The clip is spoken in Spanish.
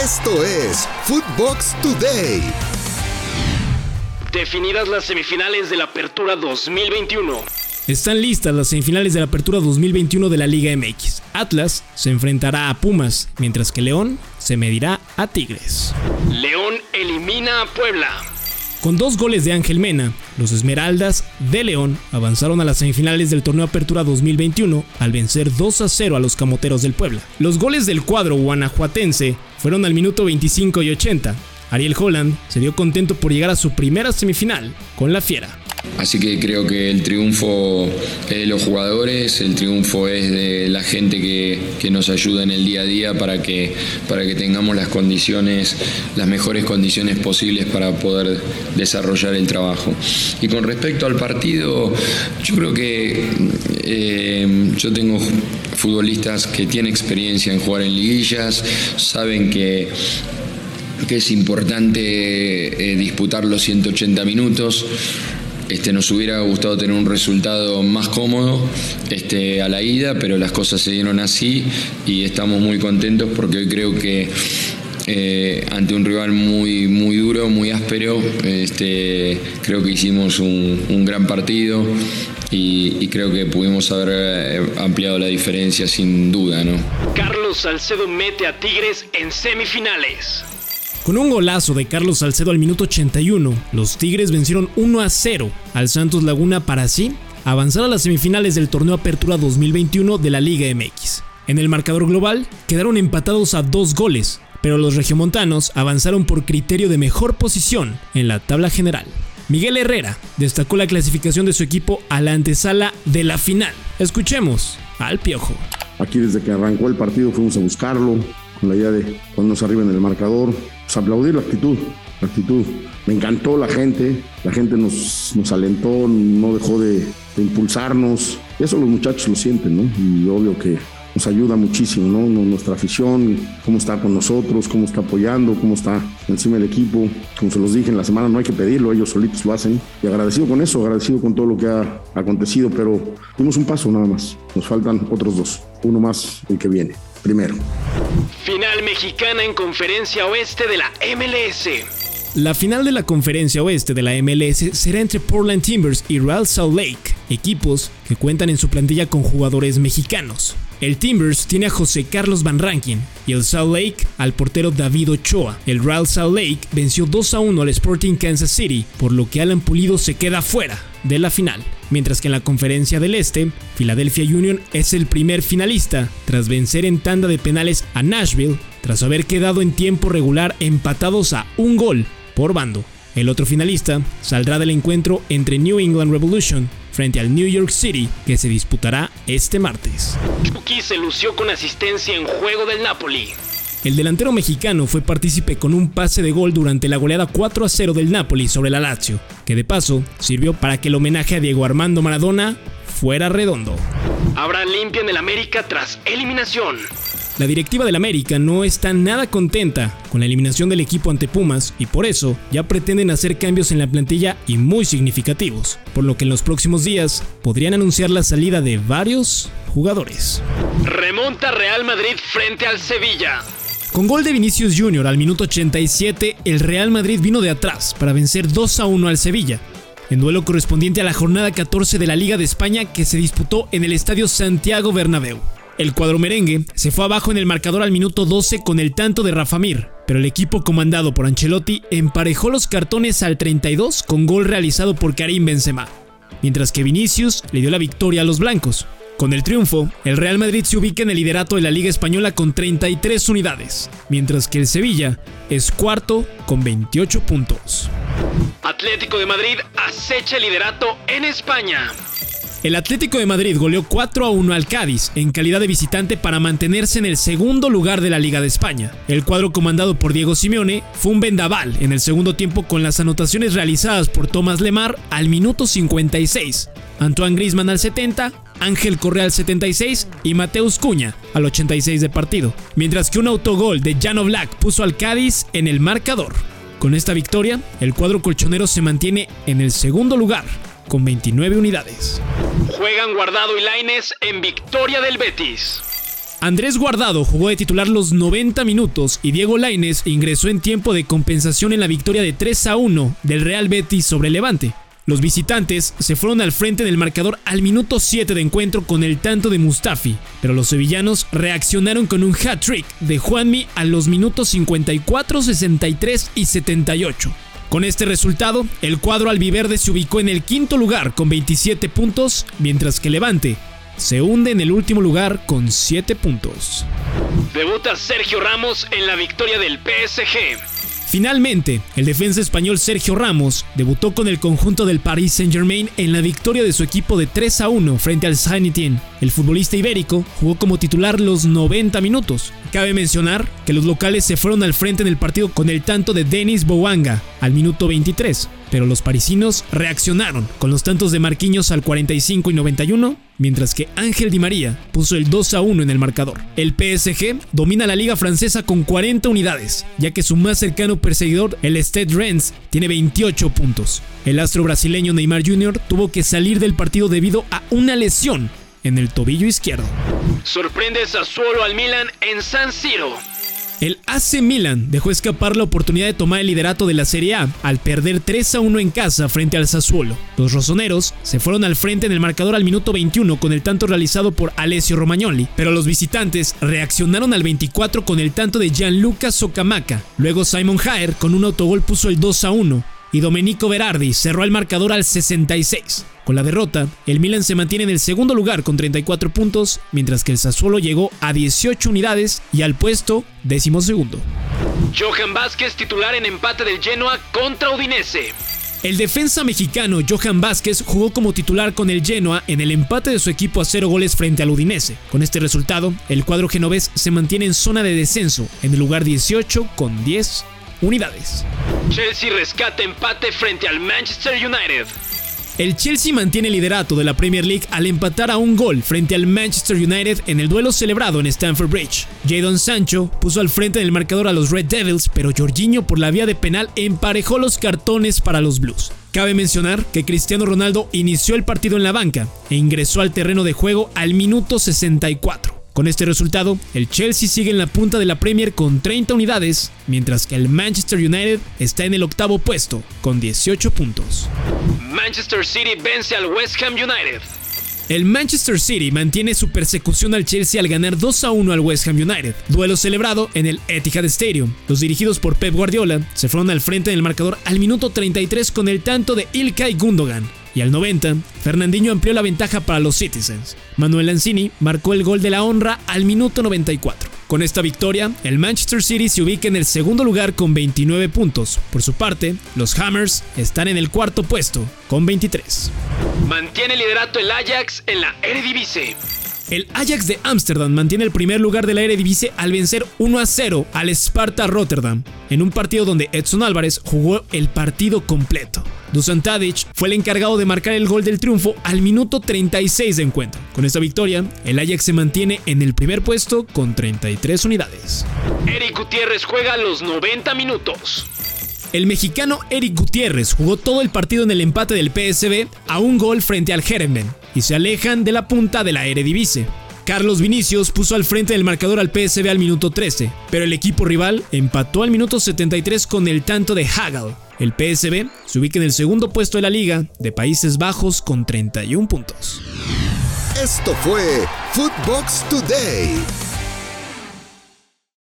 Esto es Footbox Today. Definidas las semifinales de la Apertura 2021. Están listas las semifinales de la Apertura 2021 de la Liga MX. Atlas se enfrentará a Pumas, mientras que León se medirá a Tigres. León elimina a Puebla. Con dos goles de Ángel Mena, los Esmeraldas de León avanzaron a las semifinales del torneo Apertura 2021 al vencer 2 a 0 a los Camoteros del Puebla. Los goles del cuadro guanajuatense fueron al minuto 25 y 80. Ariel Holland se dio contento por llegar a su primera semifinal con la Fiera. Así que creo que el triunfo es de los jugadores, el triunfo es de la gente que, nos ayuda en el día a día para que, para que tengamos las condiciones, las mejores condiciones posibles para poder desarrollar el trabajo. Y con respecto al partido, yo creo que eh, yo tengo futbolistas que tienen experiencia en jugar en liguillas, saben que que es importante eh, disputar los 180 minutos. Este, nos hubiera gustado tener un resultado más cómodo este, a la ida, pero las cosas se dieron así y estamos muy contentos porque hoy creo que eh, ante un rival muy, muy duro, muy áspero, este, creo que hicimos un, gran partido y, creo que pudimos haber eh, ampliado la diferencia sin duda. ¿no? Carlos Salcedo mete a Tigres en semifinales. Con un golazo de Carlos Salcedo al minuto 81, los Tigres vencieron 1 a 0 al Santos Laguna para así avanzar a las semifinales del torneo Apertura 2021 de la Liga MX. En el marcador global quedaron empatados a dos goles, pero los regiomontanos avanzaron por criterio de mejor posición en la tabla general. Miguel Herrera destacó la clasificación de su equipo a la antesala de la final. Escuchemos al Piojo. Aquí desde que arrancó el partido fuimos a buscarlo, con la idea de ponernos arriba en el marcador, pues, aplaudir la actitud, la actitud. Me encantó la gente, la gente nos, nos alentó, no dejó de, impulsarnos. Eso los muchachos lo sienten, ¿no? Y obvio que nos ayuda muchísimo, ¿no? Nuestra afición, cómo está con nosotros, cómo está apoyando, cómo está encima del equipo. Como se los dije en la semana, no hay que pedirlo, ellos solitos lo hacen. Y agradecido con eso, agradecido con todo lo que ha acontecido, pero dimos un paso nada más. Nos faltan otros dos, uno más el que viene primero. Final mexicana en Conferencia Oeste de la MLS. La final de la Conferencia Oeste de la MLS será entre Portland Timbers y Real Salt Lake, equipos que cuentan en su plantilla con jugadores mexicanos. El Timbers tiene a José Carlos Van Rankin y el Salt Lake al portero David Ochoa. El Real Salt Lake venció 2 a 1 al Sporting Kansas City, por lo que Alan Pulido se queda fuera de la final mientras que en la conferencia del Este, Philadelphia Union es el primer finalista, tras vencer en tanda de penales a Nashville, tras haber quedado en tiempo regular empatados a un gol por bando. El otro finalista saldrá del encuentro entre New England Revolution frente al New York City que se disputará este martes. Chucky se lució con asistencia en juego del Napoli. El delantero mexicano fue partícipe con un pase de gol durante la goleada 4 a 0 del Napoli sobre la Lazio, que de paso sirvió para que el homenaje a Diego Armando Maradona fuera redondo. Habrá limpia en el América tras eliminación. La directiva del América no está nada contenta con la eliminación del equipo ante Pumas y por eso ya pretenden hacer cambios en la plantilla y muy significativos, por lo que en los próximos días podrían anunciar la salida de varios jugadores. Remonta Real Madrid frente al Sevilla. Con gol de Vinicius Jr. al minuto 87, el Real Madrid vino de atrás para vencer 2 a 1 al Sevilla, en duelo correspondiente a la jornada 14 de la Liga de España que se disputó en el estadio Santiago Bernabéu. El cuadro merengue se fue abajo en el marcador al minuto 12 con el tanto de Rafa Mir, pero el equipo comandado por Ancelotti emparejó los cartones al 32 con gol realizado por Karim Benzema, mientras que Vinicius le dio la victoria a los blancos. Con el triunfo, el Real Madrid se ubica en el liderato de la Liga Española con 33 unidades, mientras que el Sevilla es cuarto con 28 puntos. Atlético de Madrid acecha el liderato en España. El Atlético de Madrid goleó 4 a 1 al Cádiz en calidad de visitante para mantenerse en el segundo lugar de la Liga de España. El cuadro comandado por Diego Simeone fue un vendaval en el segundo tiempo con las anotaciones realizadas por Tomás Lemar al minuto 56, Antoine Griezmann al 70 Ángel Correa al 76 y Mateus Cuña al 86 de partido, mientras que un autogol de Jano Black puso al Cádiz en el marcador. Con esta victoria, el cuadro colchonero se mantiene en el segundo lugar, con 29 unidades. Juegan Guardado y Laines en victoria del Betis. Andrés Guardado jugó de titular los 90 minutos y Diego Laines ingresó en tiempo de compensación en la victoria de 3 a 1 del Real Betis sobre Levante. Los visitantes se fueron al frente del marcador al minuto 7 de encuentro con el tanto de Mustafi, pero los sevillanos reaccionaron con un hat-trick de Juanmi a los minutos 54, 63 y 78. Con este resultado, el cuadro albiverde se ubicó en el quinto lugar con 27 puntos, mientras que Levante se hunde en el último lugar con 7 puntos. Debuta Sergio Ramos en la victoria del PSG. Finalmente, el defensa español Sergio Ramos debutó con el conjunto del Paris Saint-Germain en la victoria de su equipo de 3 a 1 frente al saint El futbolista ibérico jugó como titular los 90 minutos. Cabe mencionar que los locales se fueron al frente en el partido con el tanto de Denis Bouanga al minuto 23, pero los parisinos reaccionaron con los tantos de Marquinhos al 45 y 91 mientras que Ángel Di María puso el 2 a 1 en el marcador. El PSG domina la liga francesa con 40 unidades, ya que su más cercano perseguidor, el Stade Rennes, tiene 28 puntos. El astro brasileño Neymar Jr. tuvo que salir del partido debido a una lesión en el tobillo izquierdo. Sorprende Sassuolo al Milan en San Siro. El AC Milan dejó escapar la oportunidad de tomar el liderato de la Serie A al perder 3 a 1 en casa frente al Sassuolo. Los rosoneros se fueron al frente en el marcador al minuto 21 con el tanto realizado por Alessio Romagnoli, pero los visitantes reaccionaron al 24 con el tanto de Gianluca Socamaca. Luego Simon Haer con un autogol puso el 2 a 1 y Domenico Berardi cerró el marcador al 66. Con la derrota, el Milan se mantiene en el segundo lugar con 34 puntos, mientras que el Sassuolo llegó a 18 unidades y al puesto décimo segundo. Johan Vázquez titular en empate del Genoa contra Udinese. El defensa mexicano Johan Vázquez jugó como titular con el Genoa en el empate de su equipo a cero goles frente al Udinese. Con este resultado, el cuadro genovés se mantiene en zona de descenso, en el lugar 18 con 10 unidades. Chelsea rescata empate frente al Manchester United. El Chelsea mantiene el liderato de la Premier League al empatar a un gol frente al Manchester United en el duelo celebrado en Stamford Bridge. Jadon Sancho puso al frente del marcador a los Red Devils, pero Jorginho por la vía de penal emparejó los cartones para los Blues. Cabe mencionar que Cristiano Ronaldo inició el partido en la banca e ingresó al terreno de juego al minuto 64. Con este resultado, el Chelsea sigue en la punta de la Premier con 30 unidades, mientras que el Manchester United está en el octavo puesto con 18 puntos. Manchester City vence al West Ham United. El Manchester City mantiene su persecución al Chelsea al ganar 2 a 1 al West Ham United, duelo celebrado en el Etihad Stadium. Los dirigidos por Pep Guardiola se fueron al frente del marcador al minuto 33 con el tanto de Ilkay Gundogan, y al 90, Fernandinho amplió la ventaja para los Citizens. Manuel Lanzini marcó el gol de la honra al minuto 94. Con esta victoria, el Manchester City se ubica en el segundo lugar con 29 puntos. Por su parte, los Hammers están en el cuarto puesto con 23. Mantiene liderato el Ajax en la Eredivisie. El Ajax de Ámsterdam mantiene el primer lugar de la Eredivisie al vencer 1 a 0 al Sparta Rotterdam, en un partido donde Edson Álvarez jugó el partido completo. Dusan Tadic fue el encargado de marcar el gol del triunfo al minuto 36 de encuentro. Con esta victoria, el Ajax se mantiene en el primer puesto con 33 unidades. Eric Gutiérrez juega los 90 minutos. El mexicano Eric Gutiérrez jugó todo el partido en el empate del PSB a un gol frente al Herenveen y se alejan de la punta de la Eredivisie. Carlos Vinicius puso al frente del marcador al PSB al minuto 13, pero el equipo rival empató al minuto 73 con el tanto de Hagel. El PSB se ubica en el segundo puesto de la liga de Países Bajos con 31 puntos. Esto fue Footbox Today.